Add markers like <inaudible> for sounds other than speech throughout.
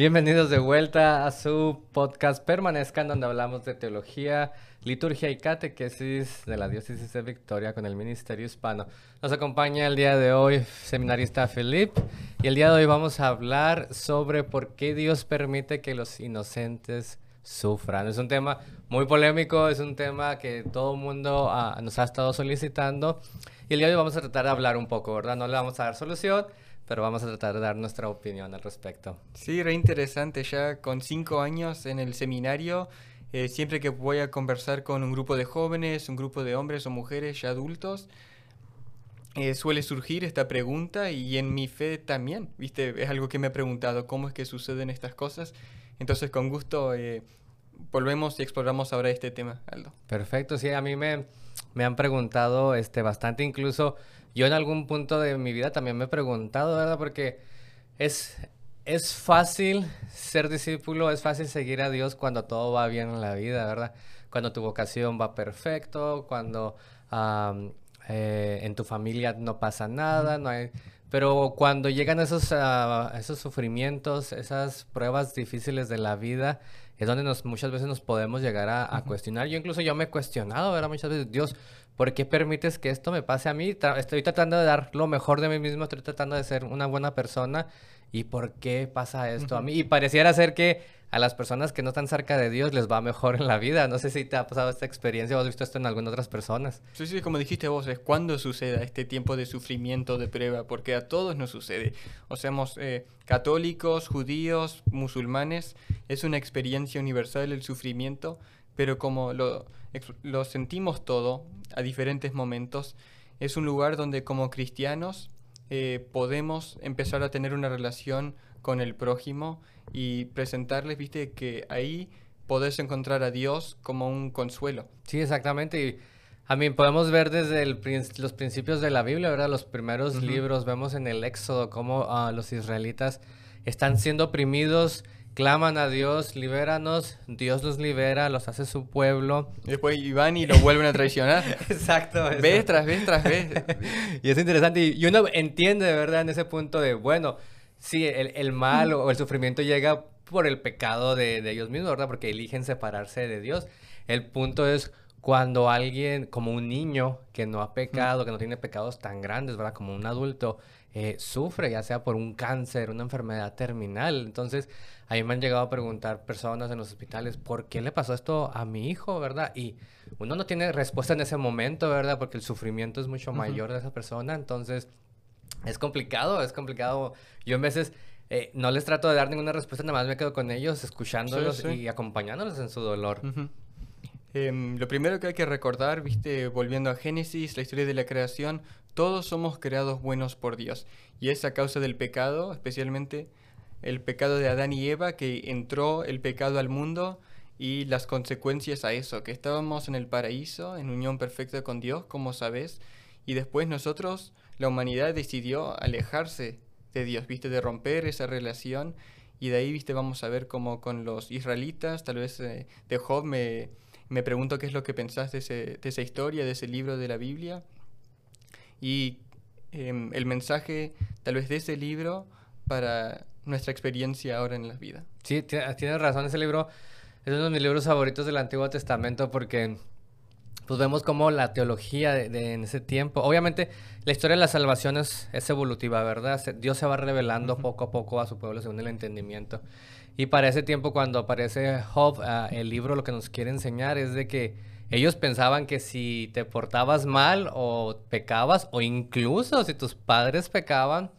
Bienvenidos de vuelta a su podcast Permanezcan, donde hablamos de teología, liturgia y catequesis de la diócesis de Victoria con el Ministerio Hispano. Nos acompaña el día de hoy seminarista Felipe y el día de hoy vamos a hablar sobre por qué Dios permite que los inocentes sufran. Es un tema muy polémico, es un tema que todo el mundo ah, nos ha estado solicitando y el día de hoy vamos a tratar de hablar un poco, ¿verdad? No le vamos a dar solución pero vamos a tratar de dar nuestra opinión al respecto. Sí, re interesante. Ya con cinco años en el seminario, eh, siempre que voy a conversar con un grupo de jóvenes, un grupo de hombres o mujeres ya adultos, eh, suele surgir esta pregunta y en mi fe también, ¿viste? Es algo que me he preguntado, ¿cómo es que suceden estas cosas? Entonces, con gusto, eh, volvemos y exploramos ahora este tema, Aldo. Perfecto, sí, a mí me, me han preguntado este, bastante, incluso yo en algún punto de mi vida también me he preguntado, ¿verdad? Porque es, es fácil ser discípulo, es fácil seguir a Dios cuando todo va bien en la vida, ¿verdad? Cuando tu vocación va perfecto, cuando eh, en tu familia no pasa nada, no hay... Pero cuando llegan esos, ah, esos sufrimientos, esas pruebas difíciles de la vida, es donde nos, muchas veces nos podemos llegar a, a cuestionar. Yo incluso yo me he cuestionado, ¿verdad? Muchas veces, Dios, ¿por qué permites que esto me pase a mí? estoy tratando de dar lo mejor de mí mismo, estoy tratando de ser una buena persona. ¿Y por qué pasa esto a mí? Y pareciera ser que a las personas que no están cerca de Dios les va mejor en la vida. No sé si te ha pasado esta experiencia o has visto esto en algunas otras personas. Sí, sí, como dijiste vos, es cuando suceda este tiempo de sufrimiento, de prueba, porque a todos nos sucede. O seamos eh, católicos, judíos, musulmanes, es una experiencia universal el sufrimiento, pero como lo, lo sentimos todo a diferentes momentos, es un lugar donde como cristianos eh, podemos empezar a tener una relación con el prójimo y presentarles, viste, que ahí podés encontrar a Dios como un consuelo. Sí, exactamente. Y a mí podemos ver desde los principios de la Biblia, ¿verdad? Los primeros libros, vemos en el Éxodo cómo ah, los israelitas están siendo oprimidos claman a Dios, libéranos, Dios los libera, los hace su pueblo. Y después van y lo vuelven a traicionar. <laughs> Exacto. Vez tras vez tras vez. <laughs> y es interesante. Y uno entiende de verdad en ese punto de, bueno, sí, el, mal o el sufrimiento llega por el pecado de, de ellos mismos, ¿verdad? Porque eligen separarse de Dios. El punto es cuando alguien, como un niño que no ha pecado, que no tiene pecados tan grandes, ¿verdad? Como un adulto, eh, sufre, ya sea por un cáncer, una enfermedad terminal. Entonces, a mí me han llegado a preguntar personas en los hospitales, ¿por qué le pasó esto a mi hijo, verdad? Y uno no tiene respuesta en ese momento, ¿verdad? Porque el sufrimiento es mucho mayor de esa persona. Entonces, es complicado, es complicado. Yo en veces... Eh, no les trato de dar ninguna respuesta, nada más me quedo con ellos, escuchándolos y acompañándolos en su dolor. Em, lo primero que hay que recordar, viste, volviendo a Génesis, la historia de la creación, todos somos creados buenos por Dios. Y es a causa del pecado, especialmente el pecado de Adán y Eva, que entró el pecado al mundo y las consecuencias a eso, que estábamos en el paraíso, en unión perfecta con Dios, como sabes, y después nosotros, la humanidad decidió alejarse de Dios, viste, de romper esa relación. Y de ahí, viste, vamos a ver cómo con los israelitas, tal vez eh, de Job me me pregunto qué es lo que pensás de, esa historia, de ese libro de la Biblia. Y em, el mensaje tal vez de ese libro para nuestra experiencia ahora en la vida. Sí, tienes razón, ese libro es uno de mis libros favoritos del Antiguo Testamento porque pues vemos cómo la teología de, en ese tiempo, obviamente la historia de la salvación es, evolutiva, ¿verdad? Dios se va revelando poco a poco a su pueblo según el entendimiento. Y para ese tiempo, cuando aparece Job, ah, el libro lo que nos quiere enseñar es de que ellos pensaban que si te portabas mal o pecabas, o incluso si tus padres pecaban,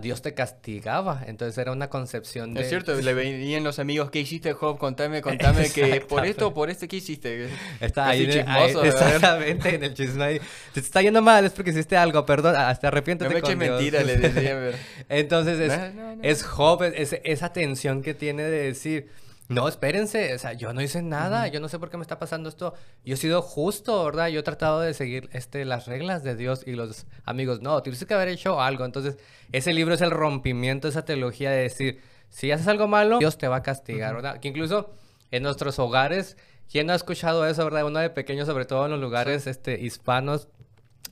Dios te castigaba. Entonces era una concepción de... Es cierto, le <laughs> venían los amigos, ¿qué hiciste Job? Contame, contame que por esto o por este, ¿qué hiciste? Está ahí, chismoso, exactamente, en el chisme ahí. te está yendo mal, es porque hiciste algo, perdón, hasta arrepiéntete no me con mentira, le decía. <laughs> Entonces es, es Job, es, esa tensión que tiene de decir no, espérense, o sea, yo no hice nada, yo no sé por qué me está pasando esto. Yo he sido justo, ¿verdad? Yo he tratado de seguir este, las reglas de Dios y los amigos, no, tienes que haber hecho algo. Entonces, ese libro es el rompimiento de esa teología de decir, si haces algo malo, Dios te va a castigar, ¿verdad? Que incluso en nuestros hogares, ¿quién no ha escuchado eso, verdad? Uno de pequeño, sobre todo en los lugares este, hispanos,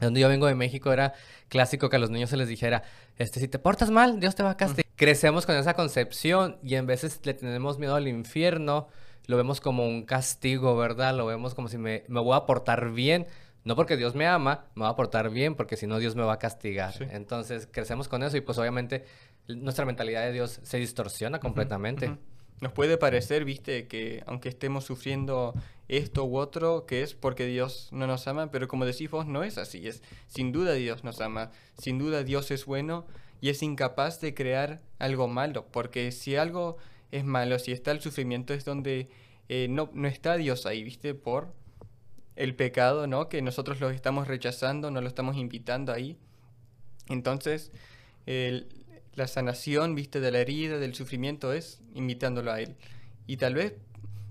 donde yo vengo de México era clásico que a los niños se les dijera, este, si te portas mal, Dios te va a castigar. Crecemos con esa concepción y en veces le tenemos miedo al infierno, lo vemos como un castigo, ¿verdad? Lo vemos como si me, me voy a portar bien. No porque Dios me ama, me va a portar bien, porque si no Dios me va a castigar. Entonces crecemos con eso y pues obviamente nuestra mentalidad de Dios se distorsiona completamente. Nos puede parecer, viste, que aunque estemos sufriendo esto u otro, que es porque Dios no nos ama, pero como decís vos, no es así. Es sin duda Dios nos ama, sin duda Dios es bueno y es incapaz de crear algo malo, porque si algo es malo, si está el sufrimiento es donde eh, no, no está Dios ahí, viste, por el pecado, ¿no? Que nosotros lo estamos rechazando, no lo estamos invitando ahí. Entonces, el, la sanación, viste, de la herida, del sufrimiento es invitándolo a Él. Y tal vez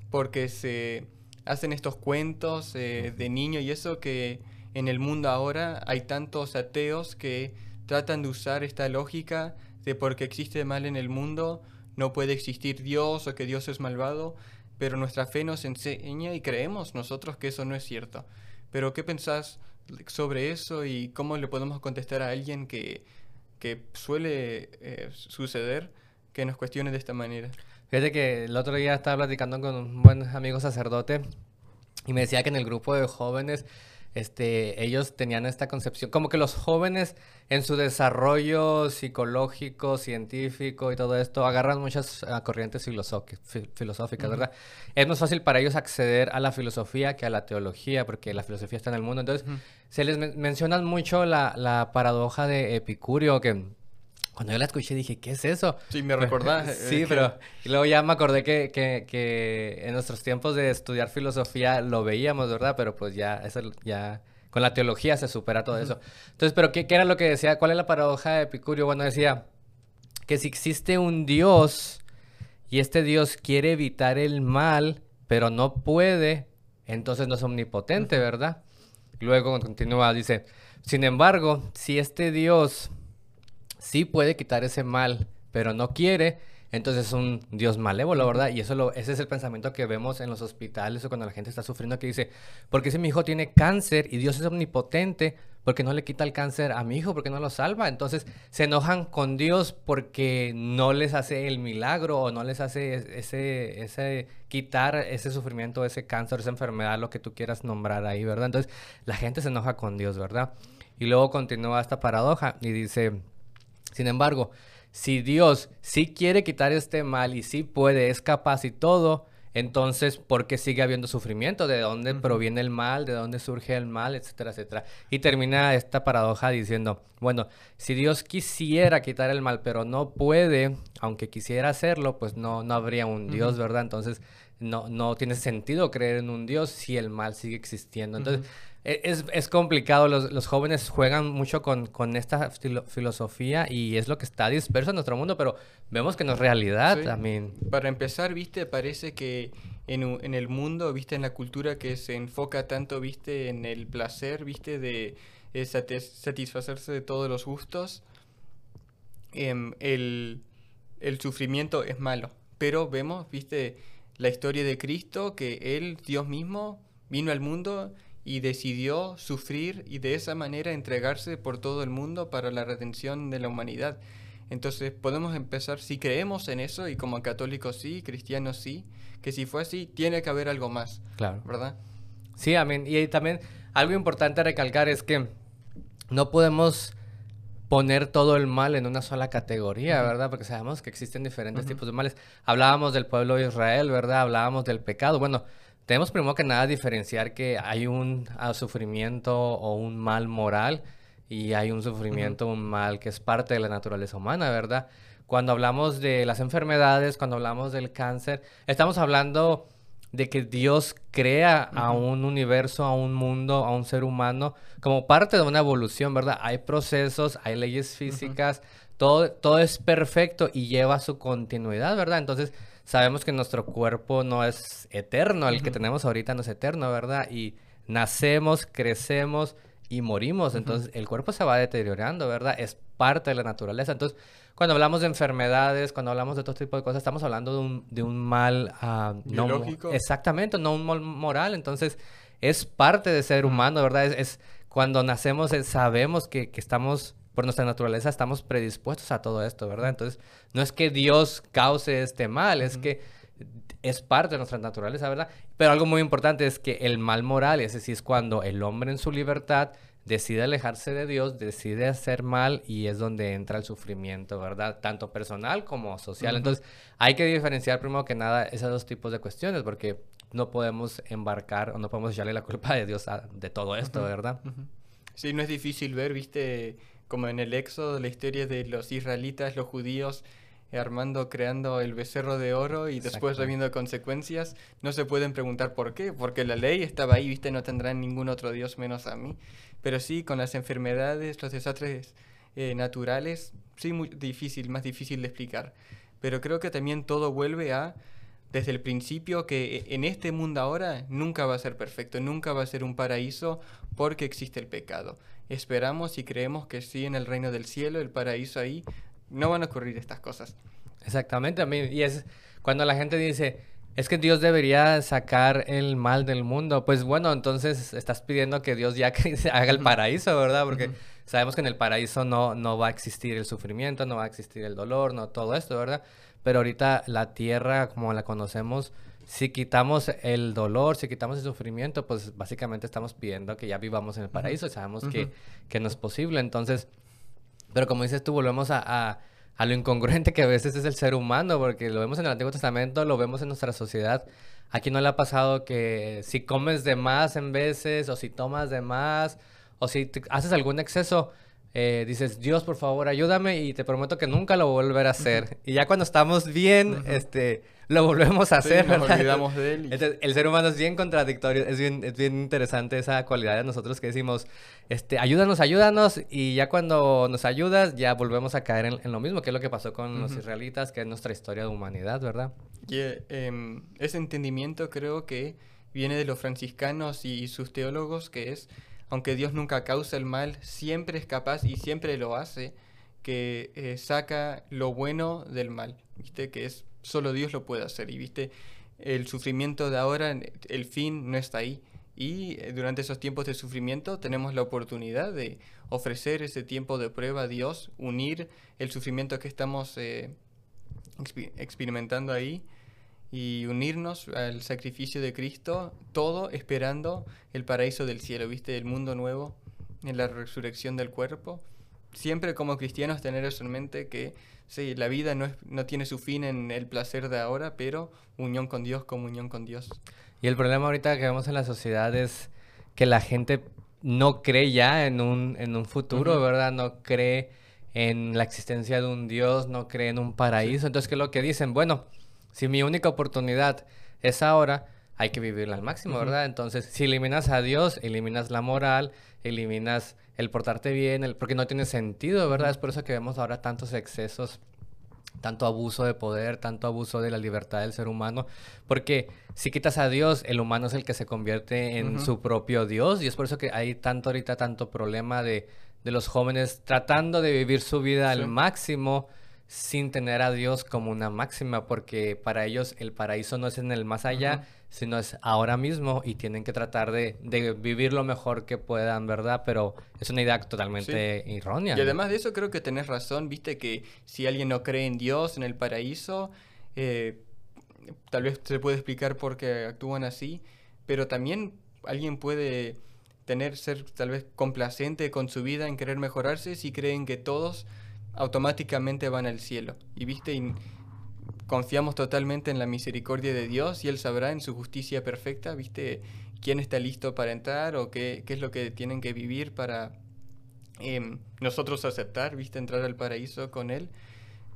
porque se hacen estos cuentos eh, de niño y eso que en el mundo ahora hay tantos ateos que tratan de usar esta lógica de porque existe mal en el mundo, no puede existir Dios o que Dios es malvado, pero nuestra fe nos enseña y creemos nosotros que eso no es cierto. Pero ¿qué pensás sobre eso y cómo le podemos contestar a alguien que que suele eh, suceder que nos cuestione de esta manera. Fíjate que el otro día estaba platicando con un buen amigo sacerdote y me decía que en el grupo de jóvenes este, ellos tenían esta concepción, como que los jóvenes en su desarrollo psicológico, científico y todo esto, agarran muchas ah, corrientes filosóficas, ¿verdad? Es más fácil para ellos acceder a la filosofía que a la teología, porque la filosofía está en el mundo. Entonces, se les mencionan mucho la, la paradoja de Epicurio, que cuando yo la escuché dije, ¿qué es eso? Sí, me recordás. <laughs> sí, pero y luego ya me acordé que, que, que, en nuestros tiempos de estudiar filosofía lo veíamos, ¿verdad? Pero pues ya, eso ya, con la teología se supera todo eso. Entonces, ¿pero qué, qué, era lo que decía? ¿Cuál es la paradoja de Epicurio? Bueno, decía que si existe un Dios y este Dios quiere evitar el mal, pero no puede, entonces no es omnipotente, ¿verdad? Luego continúa, dice, sin embargo, si este Dios sí puede quitar ese mal, pero no quiere, entonces es un Dios malévolo, ¿verdad? Y eso lo, ese es el pensamiento que vemos en los hospitales o cuando la gente está sufriendo, que dice, porque si mi hijo tiene cáncer y Dios es omnipotente, porque no le quita el cáncer a mi hijo? porque no lo salva? Entonces se enojan con Dios porque no les hace el milagro o no les hace ese, ese quitar ese sufrimiento, ese cáncer, esa enfermedad, lo que tú quieras nombrar ahí, ¿verdad? Entonces la gente se enoja con Dios, ¿verdad? Y luego continúa esta paradoja y dice, sin embargo, si Dios sí quiere quitar este mal y sí puede, es capaz y todo, entonces, ¿por qué sigue habiendo sufrimiento? ¿De dónde proviene el mal? ¿De dónde surge el mal? Etcétera, etcétera. Y termina esta paradoja diciendo, bueno, si Dios quisiera quitar el mal, pero no puede, aunque quisiera hacerlo, pues no, no habría un Dios, ¿verdad? Entonces, no, no tiene sentido creer en un Dios si el mal sigue existiendo. Entonces, es, es, complicado, los, los, jóvenes juegan mucho con, con esta filosofía y es lo que está disperso en nuestro mundo, pero vemos que no es realidad también. Para empezar, viste, parece que en, en, el mundo, viste, en la cultura que se enfoca tanto, viste, en el placer, viste, de satisfacerse de todos los gustos, em, el, el sufrimiento es malo. Pero vemos, viste, la historia de Cristo, que Él, Dios mismo, vino al mundo y decidió sufrir y de esa manera entregarse por todo el mundo para la redención de la humanidad. Entonces podemos empezar, si creemos en eso, y como católicos sí, cristianos sí, que si fue así, tiene que haber algo más. Claro. ¿Verdad? Sí, amén. Y también algo importante a recalcar es que no podemos poner todo el mal en una sola categoría, ¿verdad? Porque sabemos que existen diferentes tipos de males. Hablábamos del pueblo de Israel, ¿verdad? Hablábamos del pecado. Bueno, tenemos primero que nada diferenciar que hay un ah, sufrimiento o un mal moral y hay un sufrimiento, un mal que es parte de la naturaleza humana, ¿verdad? Cuando hablamos de las enfermedades, cuando hablamos del cáncer, estamos hablando de que Dios crea a un universo, a un mundo, a un ser humano como parte de una evolución, ¿verdad? Hay procesos, hay leyes físicas, todo, todo es perfecto y lleva su continuidad, ¿verdad? Entonces, sabemos que nuestro cuerpo no es eterno, el que tenemos ahorita no es eterno, ¿verdad? Y nacemos, crecemos y morimos, entonces el cuerpo se va deteriorando, ¿verdad? Es parte de la naturaleza. Entonces, cuando hablamos de enfermedades, cuando hablamos de todo tipo de cosas, estamos hablando de un, de un mal... Uh, Biológico. exactamente, no un mal moral. Entonces, es parte de ser humano, ¿verdad? Es, cuando nacemos eh, sabemos que, que estamos por nuestra naturaleza estamos predispuestos a todo esto, ¿verdad? Entonces, no es que Dios cause este mal, es que es parte de nuestra naturaleza, ¿verdad? Pero algo muy importante es que el mal moral, ese sí es cuando el hombre en su libertad decide alejarse de Dios, decide hacer mal y es donde entra el sufrimiento, ¿verdad? Tanto personal como social. Entonces, hay que diferenciar primero que nada esos dos tipos de cuestiones porque no podemos embarcar o no podemos echarle la culpa de Dios de todo esto, ¿verdad? Sí, no es difícil ver, viste, como en el Éxodo, la historia de los israelitas, los judíos, eh, armando, creando el becerro de oro y después habiendo consecuencias, no se pueden preguntar por qué, porque la ley estaba ahí, viste, no tendrán ningún otro Dios menos a mí. Pero sí, con las enfermedades, los desastres eh, naturales, sí, muy difícil, más difícil de explicar. Pero creo que también todo vuelve a, desde el principio, que e, en este mundo ahora nunca va a ser perfecto, nunca va a ser un paraíso porque existe el pecado esperamos y creemos que sí en el reino del cielo, el paraíso ahí, no van a ocurrir estas cosas. Exactamente, a mí, y es cuando la gente dice, es que Dios debería sacar el mal del mundo, pues bueno, entonces estás pidiendo que Dios ya <laughs> haga el paraíso, ¿verdad? Porque sabemos que en el paraíso no, no va a existir el sufrimiento, no va a existir el dolor, no todo esto, ¿verdad? Pero ahorita la tierra como la conocemos, si quitamos el dolor, si quitamos el sufrimiento, pues básicamente estamos pidiendo que ya vivamos en el paraíso. Sabemos que, que, no es posible. Entonces, pero como dices tú, volvemos a, a, lo incongruente que a veces es el ser humano, porque lo vemos en el Antiguo Testamento, lo vemos en nuestra sociedad. Aquí no le ha pasado que si comes de más en veces, o si tomas de más, o si haces algún exceso, eh, dices, Dios, por favor, ayúdame y te prometo que nunca lo voy a hacer. Y ya cuando estamos bien, este lo volvemos a hacer. Nos olvidamos de él. el ser humano es bien contradictorio, es bien, es bien interesante esa cualidad de nosotros que decimos, este, ayúdanos, ayúdanos, y ya cuando nos ayudas, ya volvemos a caer en, lo mismo, que es lo que pasó con los israelitas, que es nuestra historia de humanidad, ¿verdad? Y em, ese entendimiento creo que viene de los franciscanos y sus teólogos, que es, aunque Dios nunca causa el mal, siempre es capaz y siempre lo hace, que eh, saca lo bueno del mal, ¿viste? Que es solo Dios lo puede hacer. Y viste, el sufrimiento de ahora, el fin no está ahí. Y eh, durante esos tiempos de sufrimiento tenemos la oportunidad de ofrecer ese tiempo de prueba a Dios, unir el sufrimiento que estamos eh, experimentando ahí y unirnos al sacrificio de Cristo, todo esperando el paraíso del cielo, ¿viste? El mundo nuevo, en la resurrección del cuerpo. Siempre como cristianos tener eso en mente que Sí, la vida no, es, no tiene su fin en el placer de ahora, pero unión con Dios, comunión con Dios. Y el problema ahorita que vemos en la sociedad es que la gente no cree ya en un, en un futuro, ¿verdad? No cree en la existencia de un Dios, no cree en un paraíso. Entonces, ¿qué es lo que dicen? Bueno, si mi única oportunidad es ahora, hay que vivirla al máximo, ¿verdad? Entonces, si eliminas a Dios, eliminas la moral, eliminas el portarte bien, el, porque no tiene sentido, ¿verdad? Es por eso que vemos ahora tantos excesos, tanto abuso de poder, tanto abuso de la libertad del ser humano, porque si quitas a Dios, el humano es el que se convierte en su propio Dios y es por eso que hay tanto ahorita, tanto problema de, de los jóvenes tratando de vivir su vida al máximo sin tener a Dios como una máxima, porque para ellos el paraíso no es en el más allá, sino es ahora mismo y tienen que tratar de, vivir lo mejor que puedan, ¿verdad? Pero es una idea totalmente errónea. Y además de eso creo que tenés razón, viste que si alguien no cree en Dios, en el paraíso, eh, tal vez se puede explicar por qué actúan así, pero también alguien puede tener, ser tal vez complacente con su vida en querer mejorarse si creen que todos automáticamente van al cielo. Y viste, confiamos totalmente en la misericordia de Dios y Él sabrá en su justicia perfecta, viste, quién está listo para entrar o qué, qué es lo que tienen que vivir para em, nosotros aceptar, viste, entrar al paraíso con Él.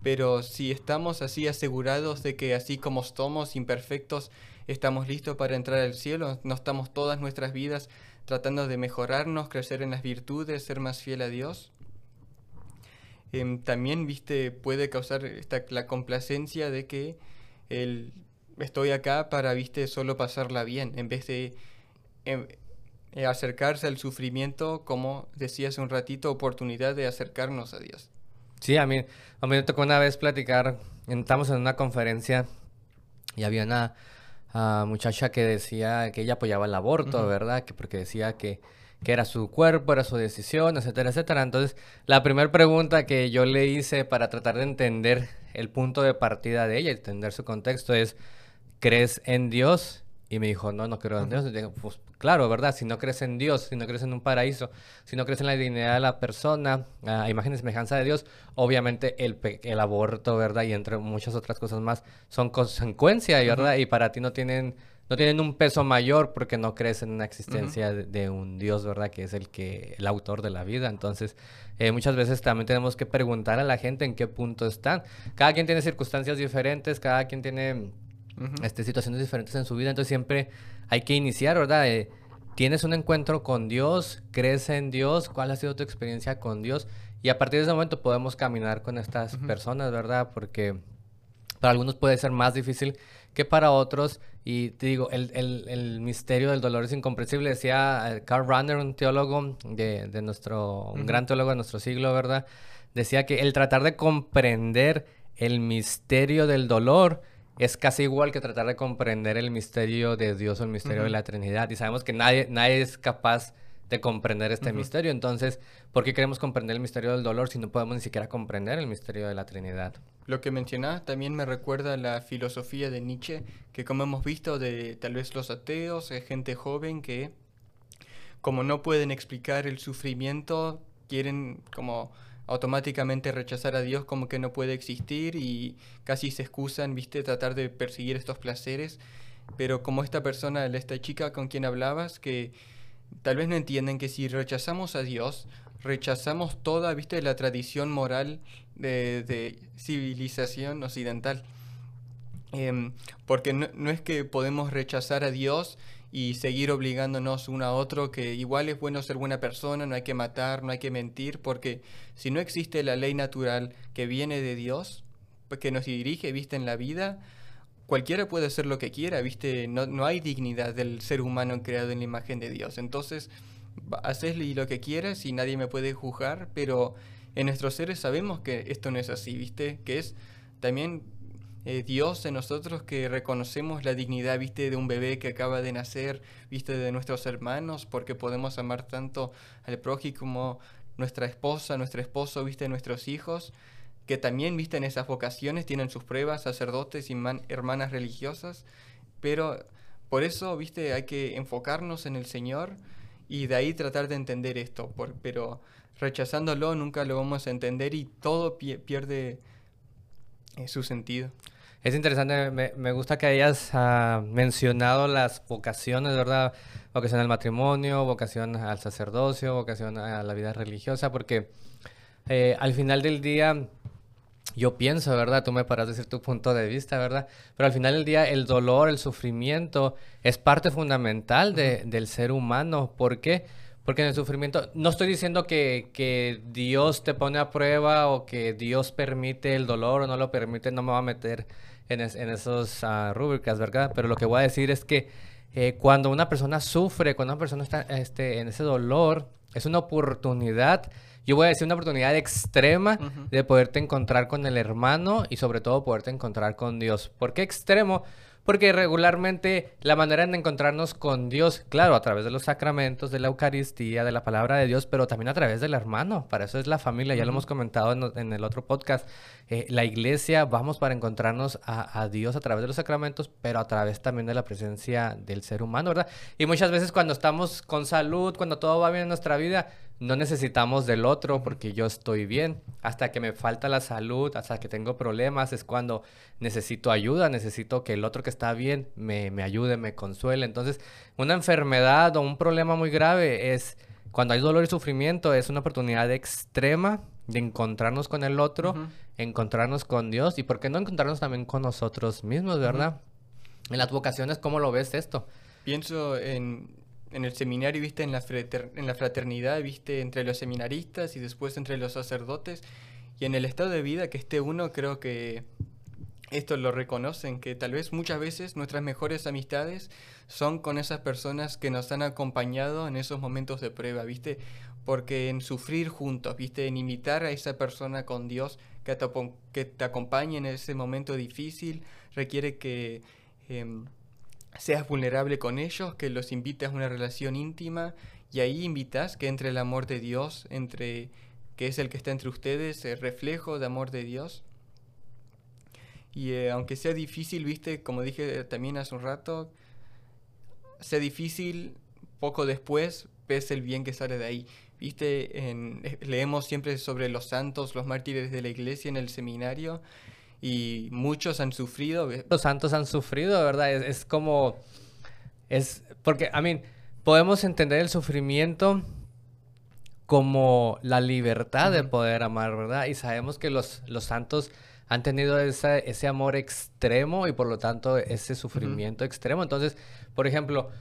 Pero si estamos así asegurados de que así como somos imperfectos, estamos listos para entrar al cielo, no estamos todas nuestras vidas tratando de mejorarnos, crecer en las virtudes, ser más fiel a Dios. Em, también, viste, puede causar esta, la complacencia de que el, estoy acá para, viste, solo pasarla bien, en vez de em, eh, acercarse al sufrimiento, como decía hace un ratito, oportunidad de acercarnos a Dios. Sí, a mí, a mí me tocó una vez platicar, estamos en una conferencia y había una ah, muchacha que decía que ella apoyaba el aborto, ¿verdad? Que porque decía que que era su cuerpo, era su decisión, etcétera, etcétera. Entonces, la primera pregunta que yo le hice para tratar de entender el punto de partida de ella, entender su contexto es, ¿crees en Dios? Y me dijo, no, no creo en Dios. Y dije, pues claro, ¿verdad? Si no crees en Dios, si no crees en un paraíso, si no crees en la dignidad de la persona, a imagen y semejanza de Dios, obviamente el, el aborto, ¿verdad? Y entre muchas otras cosas más son consecuencias, ¿verdad? Y para ti no tienen, no tienen un peso mayor porque no crees en una existencia de, un Dios, ¿verdad? Que es el que, el autor de la vida. Entonces, eh, muchas veces también tenemos que preguntar a la gente en qué punto están. Cada quien tiene circunstancias diferentes, cada quien tiene este, situaciones diferentes en su vida. Entonces siempre hay que iniciar, ¿verdad? Eh, tienes un encuentro con Dios, crees en Dios, cuál ha sido tu experiencia con Dios. Y a partir de ese momento podemos caminar con estas personas, ¿verdad? Porque para algunos puede ser más difícil que para otros. Y te digo, el, el, el misterio del dolor es incomprensible. Decía eh, Carl Runner, un teólogo de, de nuestro, un gran teólogo de nuestro siglo, ¿verdad? Decía que el tratar de comprender el misterio del dolor es casi igual que tratar de comprender el misterio de Dios o el misterio de la Trinidad. Y sabemos que nadie, nadie es capaz de comprender este misterio. Entonces, ¿por qué queremos comprender el misterio del dolor si no podemos ni siquiera comprender el misterio de la Trinidad? Lo que mencionás también me recuerda a la filosofía de Nietzsche, que como hemos visto de tal vez los ateos, gente joven que como no pueden explicar el sufrimiento, quieren como automáticamente rechazar a Dios como que no puede existir y casi se excusan, viste, tratar de perseguir estos placeres. Pero como esta persona, esta chica con quien hablabas, que tal vez no entienden que si rechazamos a Dios, rechazamos toda, viste, la tradición moral de, civilización occidental. Em, porque no, no es que podemos rechazar a Dios y seguir obligándonos uno a otro que igual es bueno ser buena persona, no hay que matar, no hay que mentir, porque si no existe la ley natural que viene de Dios, que nos dirige, viste, en la vida, cualquiera puede hacer lo que quiera, viste, no, no hay dignidad del ser humano creado en la imagen de Dios. Entonces, haces lo que quieras y nadie me puede juzgar, pero en nuestros seres sabemos que esto no es así, viste, que es también eh, Dios en nosotros que reconocemos la dignidad, viste, de un bebé que acaba de nacer, viste, de nuestros hermanos, porque podemos amar tanto al prójimo como nuestra esposa, nuestro esposo, viste, nuestros hijos, que también, viste, en esas vocaciones tienen sus pruebas, sacerdotes y hermanas religiosas, pero por eso, viste, hay que enfocarnos en el Señor y de ahí tratar de entender esto, pero rechazándolo nunca lo vamos a entender y todo pierde es su sentido. Es interesante, me, gusta que hayas ah, mencionado las vocaciones, ¿verdad? Vocación al matrimonio, vocación al sacerdocio, vocación a la vida religiosa, porque eh, al final del día, yo pienso, ¿verdad? Tú me paras decir tu punto de vista, ¿verdad? Pero al final del día, el dolor, el sufrimiento es parte fundamental de, del ser humano. ¿Por qué? Porque en el sufrimiento, no estoy diciendo que, que, Dios te pone a prueba o que Dios permite el dolor o no lo permite, no me va a meter en, en esos uh, rúbricas, ¿verdad? Pero lo que voy a decir es que eh, cuando una persona sufre, cuando una persona está este, en ese dolor, es una oportunidad, yo voy a decir una oportunidad extrema de poderte encontrar con el hermano y sobre todo poderte encontrar con Dios. ¿Por qué extremo? Porque regularmente la manera de encontrarnos con Dios, claro, a través de los sacramentos, de la Eucaristía, de la palabra de Dios, pero también a través del hermano. Para eso es la familia, ya lo hemos comentado en, el otro podcast. Eh, la iglesia, vamos para encontrarnos a, a, Dios a través de los sacramentos, pero a través también de la presencia del ser humano, ¿verdad? Y muchas veces cuando estamos con salud, cuando todo va bien en nuestra vida, no necesitamos del otro porque yo estoy bien. Hasta que me falta la salud, hasta que tengo problemas, es cuando necesito ayuda, necesito que el otro que está bien me, me ayude, me consuele. Entonces, una enfermedad o un problema muy grave es cuando hay dolor y sufrimiento, es una oportunidad extrema de encontrarnos con el otro, encontrarnos con Dios y por qué no encontrarnos también con nosotros mismos, ¿verdad? En las vocaciones, ¿cómo lo ves esto? Pienso en en el seminario, viste, en la, en la fraternidad, viste, entre los seminaristas y después entre los sacerdotes. Y en el estado de vida que esté uno, creo que esto lo reconocen, que tal vez muchas veces nuestras mejores amistades son con esas personas que nos han acompañado en esos momentos de prueba, ¿viste? Porque en sufrir juntos, ¿viste? En imitar a esa persona con Dios que te, que te acompañe en ese momento difícil, requiere que... Em, seas vulnerable con ellos, que los invites a una relación íntima y ahí invitas que entre el amor de Dios, entre que es el que está entre ustedes, el reflejo de amor de Dios. Y eh, aunque sea difícil, viste, como dije también hace un rato, sea difícil, poco después ves el bien que sale de ahí. Viste, en, eh, leemos siempre sobre los santos, los mártires de la iglesia en el seminario, y muchos han sufrido. Los santos han sufrido, ¿verdad? Es, como, es, porque, I mean, podemos entender el sufrimiento como la libertad de poder amar, ¿verdad? Y sabemos que los, los santos han tenido ese amor extremo y por lo tanto ese sufrimiento extremo. Entonces, por ejemplo,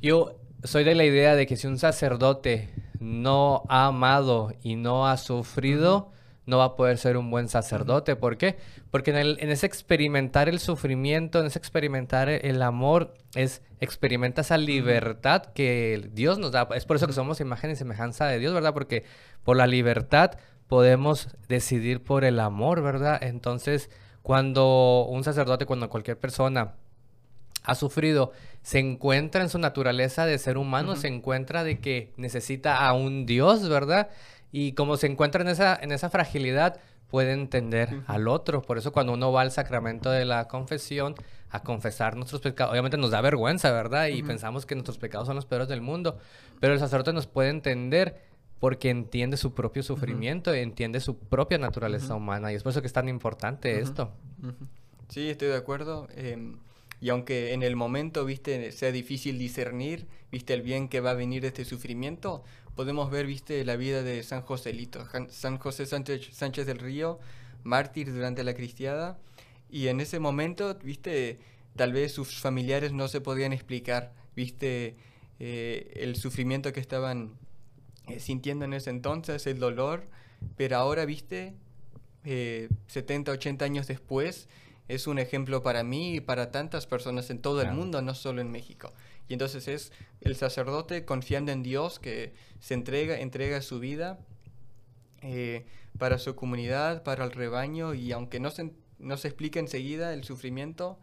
yo soy de la idea de que si un sacerdote no ha amado y no ha sufrido, no va a poder ser un buen sacerdote. ¿Por qué? Porque en, ese experimentar el sufrimiento, en ese experimentar el amor, es experimenta esa libertad que Dios nos da. Es por eso que somos imagen y semejanza de Dios, ¿verdad? Porque por la libertad podemos decidir por el amor, ¿verdad? Entonces, cuando un sacerdote, cuando cualquier persona ha sufrido, se encuentra en su naturaleza de ser humano, se encuentra de que necesita a un Dios, ¿verdad? Y como se encuentra en esa, en esa fragilidad, puede entender al otro. Por eso cuando uno va al sacramento de la confesión a confesar nuestros pecados, obviamente nos da vergüenza, ¿verdad? Y pensamos que nuestros pecados son los peores del mundo. Pero el sacerdote nos puede entender porque entiende su propio sufrimiento, entiende su propia naturaleza humana. Y es por eso que es tan importante esto. Sí, estoy de acuerdo. Em, y aunque en el momento, viste, sea difícil discernir, viste, el bien que va a venir de este sufrimiento, podemos ver, viste, la vida de San Joselito, San José Sánchez, Sánchez del Río, mártir durante la cristiada, y en ese momento, viste, tal vez sus familiares no se podían explicar, viste, eh, el sufrimiento que estaban eh, sintiendo en ese entonces, el dolor, pero ahora, viste, 70, eh, 80 años después, es un ejemplo para mí y para tantas personas en todo el mundo, no solo en México. Y entonces es el sacerdote confiando en Dios que se entrega, entrega su vida eh, para su comunidad, para el rebaño, y aunque no se, no se explica enseguida el sufrimiento,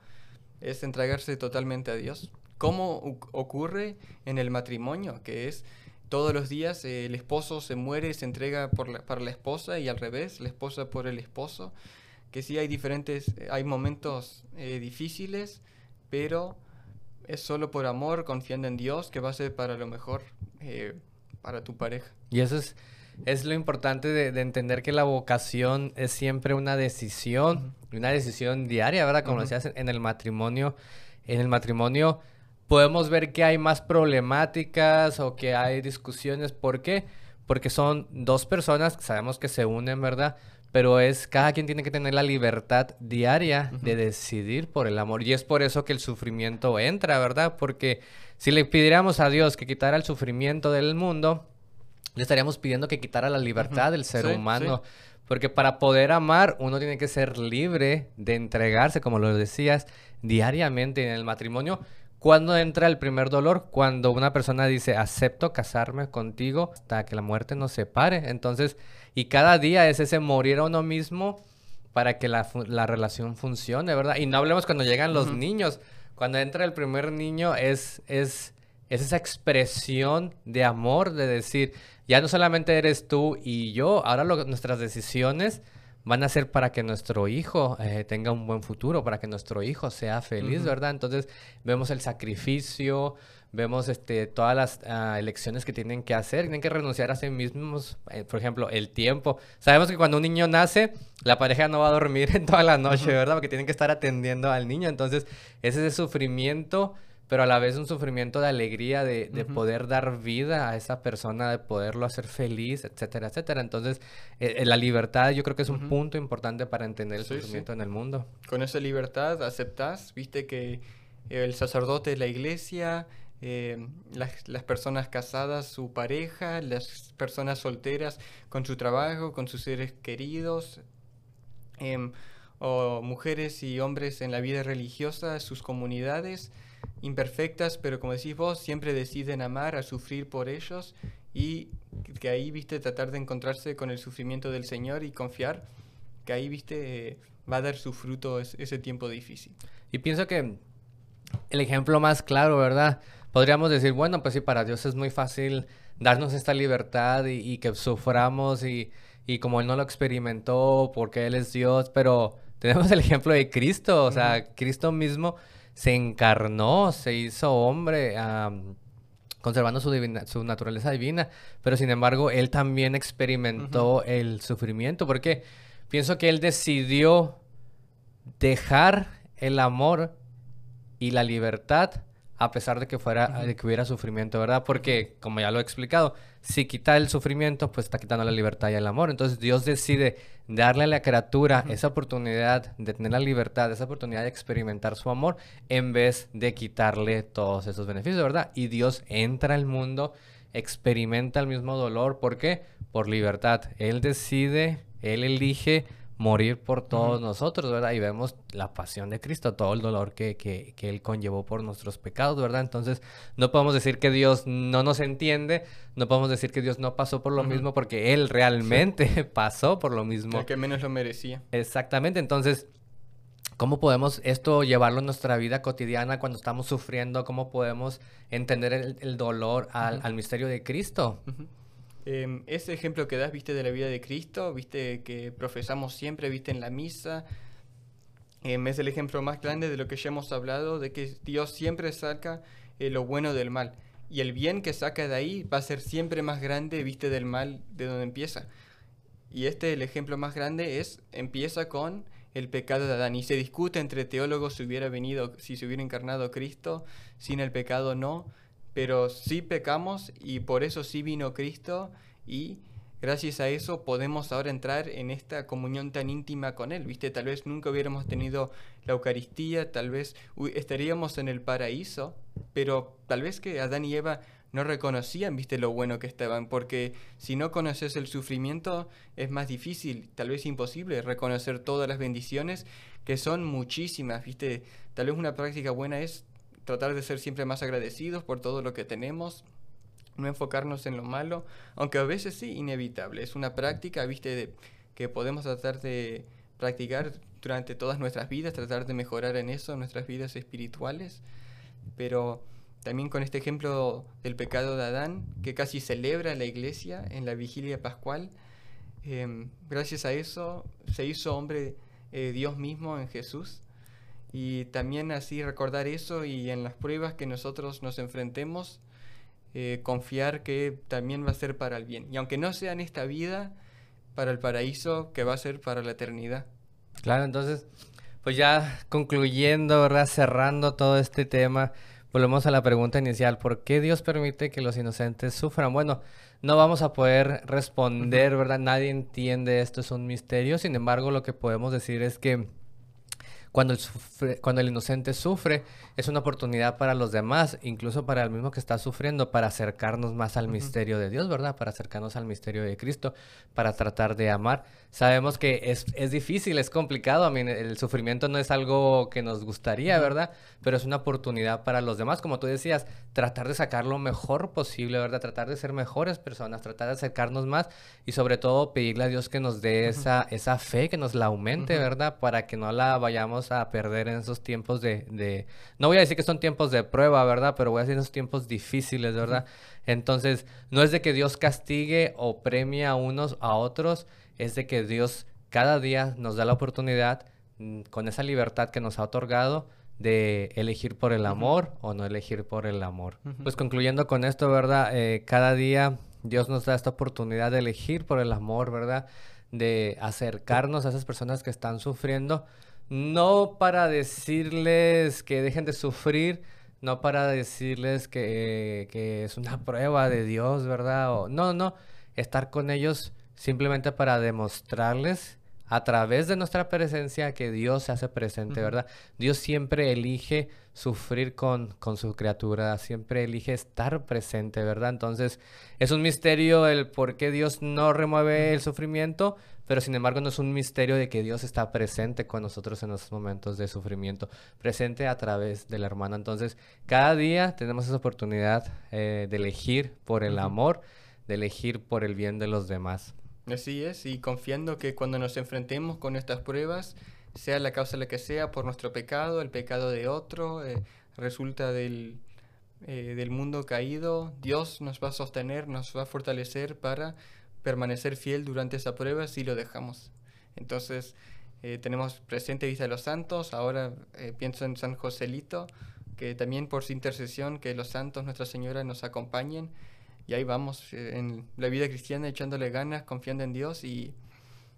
es entregarse totalmente a Dios. ¿Cómo ocurre en el matrimonio? Que es todos los días eh, el esposo se muere y se entrega para la esposa y al revés, la esposa por el esposo. Que sí hay diferentes, hay momentos eh, difíciles, pero es solo por amor, confiando en Dios, que va a ser para lo mejor eh, para tu pareja. Y eso es, es lo importante de, entender que la vocación es siempre una decisión, una decisión diaria, ¿verdad? Como decías en el matrimonio. En el matrimonio podemos ver que hay más problemáticas o que hay discusiones. ¿Por qué? Porque son dos personas que sabemos que se unen, ¿verdad? Pero es cada quien tiene que tener la libertad diaria de decidir por el amor y es por eso que el sufrimiento entra, ¿verdad? Porque si le pidiéramos a Dios que quitara el sufrimiento del mundo, le estaríamos pidiendo que quitara la libertad del ser humano. Porque para poder amar, uno tiene que ser libre de entregarse, como lo decías, diariamente en el matrimonio. ¿Cuándo entra el primer dolor? Cuando una persona dice, acepto casarme contigo hasta que la muerte nos separe. Entonces, y cada día es ese morir a uno mismo para que la, relación funcione, ¿verdad? Y no hablemos cuando llegan los niños. Cuando entra el primer niño es, es, es esa expresión de amor, de decir, ya no solamente eres tú y yo, ahora nuestras decisiones van a ser para que nuestro hijo eh, tenga un buen futuro, para que nuestro hijo sea feliz, ¿verdad? Entonces vemos el sacrificio, vemos este, todas las ah, elecciones que tienen que hacer, tienen que renunciar a sí mismos, eh, por ejemplo, el tiempo. Sabemos que cuando un niño nace, la pareja no va a dormir <laughs> en toda la noche, ¿verdad? Porque tienen que estar atendiendo al niño, entonces es ese sufrimiento, pero a la vez un sufrimiento de alegría, de, de poder dar vida a esa persona, de poderlo hacer feliz, etcétera, etcétera. Entonces, eh, eh, la libertad yo creo que es un punto importante para entender el sufrimiento en el mundo. Con esa libertad aceptas, viste que el sacerdote de la iglesia eh, las, personas casadas, su pareja, las personas solteras con su trabajo, con sus seres queridos, em, o mujeres y hombres en la vida religiosa, sus comunidades imperfectas, pero como decís vos, siempre deciden amar, a sufrir por ellos y que ahí, viste, tratar de encontrarse con el sufrimiento del Señor y confiar que ahí, viste, va a dar su fruto ese tiempo difícil. Y pienso que el ejemplo más claro, ¿verdad? podríamos decir, bueno, pues sí, para Dios es muy fácil darnos esta libertad y, que suframos y, y, como Él no lo experimentó porque Él es Dios, pero tenemos el ejemplo de Cristo, o sea, Cristo mismo se encarnó, se hizo hombre. conservando su, su naturaleza divina, pero sin embargo él también experimentó el sufrimiento, porque pienso que él decidió dejar el amor y la libertad a pesar de que fuera de que hubiera sufrimiento, ¿verdad? Porque como ya lo he explicado, si quita el sufrimiento, pues está quitando la libertad y el amor. Entonces Dios decide darle a la criatura esa oportunidad de tener la libertad, esa oportunidad de experimentar su amor en vez de quitarle todos esos beneficios, ¿verdad? Y Dios entra al mundo, experimenta el mismo dolor, ¿por qué? Por libertad. Él decide, él elige morir por todos nosotros, ¿verdad? Y vemos la pasión de Cristo, todo el dolor que, que, que, Él conllevó por nuestros pecados, ¿verdad? Entonces, no podemos decir que Dios no nos entiende, no podemos decir que Dios no pasó por lo mismo, porque Él realmente <laughs> pasó por lo mismo. El que menos lo merecía. Exactamente, entonces... ¿Cómo podemos esto llevarlo en nuestra vida cotidiana cuando estamos sufriendo? ¿Cómo podemos entender el, dolor al, al, misterio de Cristo? Em, ese ejemplo que das, viste, de la vida de Cristo, viste, que profesamos siempre, viste, en la misa, em, es el ejemplo más grande de lo que ya hemos hablado, de que Dios siempre saca eh, lo bueno del mal. Y el bien que saca de ahí va a ser siempre más grande, viste, del mal de donde empieza. Y este, el ejemplo más grande es, empieza con el pecado de Adán. Y se discute entre teólogos si hubiera venido, si se hubiera encarnado Cristo, sin el pecado no pero sí pecamos y por eso sí vino Cristo y gracias a eso podemos ahora entrar en esta comunión tan íntima con Él, ¿viste? Tal vez nunca hubiéramos tenido la Eucaristía, tal vez estaríamos en el paraíso, pero tal vez que Adán y Eva no reconocían, ¿viste? Lo bueno que estaban, porque si no conoces el sufrimiento es más difícil, tal vez imposible, reconocer todas las bendiciones, que son muchísimas, ¿viste? Tal vez una práctica buena es tratar de ser siempre más agradecidos por todo lo que tenemos, no enfocarnos en lo malo, aunque a veces sí, inevitable. Es una práctica, viste, que podemos tratar de practicar durante todas nuestras vidas, tratar de mejorar en eso, nuestras vidas espirituales, pero también con este ejemplo del pecado de Adán, que casi celebra la iglesia en la vigilia pascual, em, gracias a eso se hizo hombre eh, Dios mismo en Jesús y también así recordar eso y en las pruebas que nosotros nos enfrentemos, eh, confiar que también va a ser para el bien. Y aunque no sea en esta vida, para el paraíso, que va a ser para la eternidad. Claro, entonces, pues ya concluyendo, ¿verdad? Cerrando todo este tema, volvemos a la pregunta inicial, ¿por qué Dios permite que los inocentes sufran? Bueno, no vamos a poder responder, ¿verdad? Nadie entiende esto, es un misterio, sin embargo, lo que podemos decir es que cuando el, cuando el inocente sufre, es una oportunidad para los demás, incluso para el mismo que está sufriendo, para acercarnos más al misterio de Dios, ¿verdad? Para acercarnos al misterio de Cristo, para tratar de amar. Sabemos que es, es difícil, es complicado, a mí el sufrimiento no es algo que nos gustaría, ¿verdad? Pero es una oportunidad para los demás, como tú decías, tratar de sacar lo mejor posible, ¿verdad? Tratar de ser mejores personas, tratar de acercarnos más y sobre todo pedirle a Dios que nos dé esa, esa fe, que nos la aumente, ¿verdad? Para que no la vayamos a perder en esos tiempos de, No voy a decir que son tiempos de prueba, ¿verdad? Pero voy a decir esos tiempos difíciles, ¿verdad? Entonces, no es de que Dios castigue o premie a unos a otros, es de que Dios cada día nos da la oportunidad, mm, con esa libertad que nos ha otorgado, de elegir por el amor o no elegir por el amor. Pues concluyendo con esto, ¿verdad? Eh, cada día Dios nos da esta oportunidad de elegir por el amor, ¿verdad? De acercarnos a esas personas que están sufriendo no para decirles que dejen de sufrir, no para decirles que, que es una <laughs> prueba de Dios, ¿verdad? O, no, no, estar con ellos simplemente para demostrarles a través de nuestra presencia que Dios se hace presente, ¿verdad? Dios siempre elige sufrir con, con su criatura, siempre elige estar presente, ¿verdad? Entonces, es un misterio el por qué Dios no remueve el sufrimiento, pero sin embargo no es un misterio de que Dios está presente con nosotros en esos momentos de sufrimiento, presente a través de la hermana. Entonces, cada día tenemos esa oportunidad eh, de elegir por el amor, de elegir por el bien de los demás. Así es, y confiando que cuando nos enfrentemos con estas pruebas, sea la causa la que sea, por nuestro pecado, el pecado de otro, eh, resulta del eh, del mundo caído, Dios nos va a sostener, nos va a fortalecer para permanecer fiel durante esa prueba si lo dejamos. Entonces, eh, tenemos presente Vista de los Santos, ahora pienso en San Joselito, que también por su intercesión, que los santos, Nuestra Señora, nos acompañen. Y ahí vamos, en la vida cristiana, echándole ganas, confiando en Dios y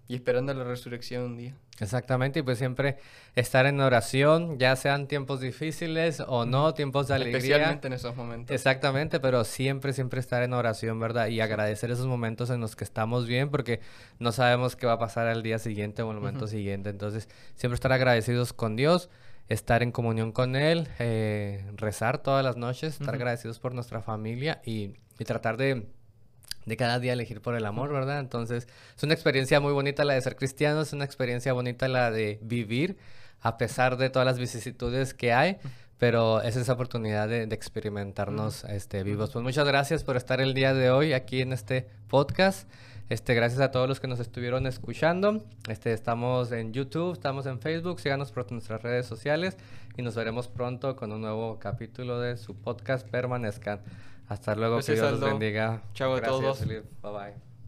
y esperando la resurrección un día. Exactamente, y pues siempre estar en oración, ya sean tiempos difíciles o no, tiempos de alegría. Especialmente en esos momentos. Exactamente, pero siempre, siempre estar en oración, ¿verdad? Y agradecer esos momentos en los que estamos bien, porque no sabemos qué va a pasar al día siguiente o el momento siguiente. Entonces, siempre estar agradecidos con Dios, estar en comunión con Él, eh, rezar todas las noches, estar agradecidos por nuestra familia y, y tratar de de cada día elegir por el amor, ¿verdad? Entonces, es una experiencia muy bonita la de ser cristiano, es una experiencia bonita la de vivir a pesar de todas las vicisitudes que hay, pero es esa oportunidad de, experimentarnos este, vivos. Pues muchas gracias por estar el día de hoy aquí en este podcast. Este, gracias a todos los que nos estuvieron escuchando. Este, estamos en YouTube, estamos en Facebook, síganos por nuestras redes sociales y nos veremos pronto con un nuevo capítulo de su podcast Permanezcan. Hasta luego, que Dios los bendiga. Chao a todos. Bye bye.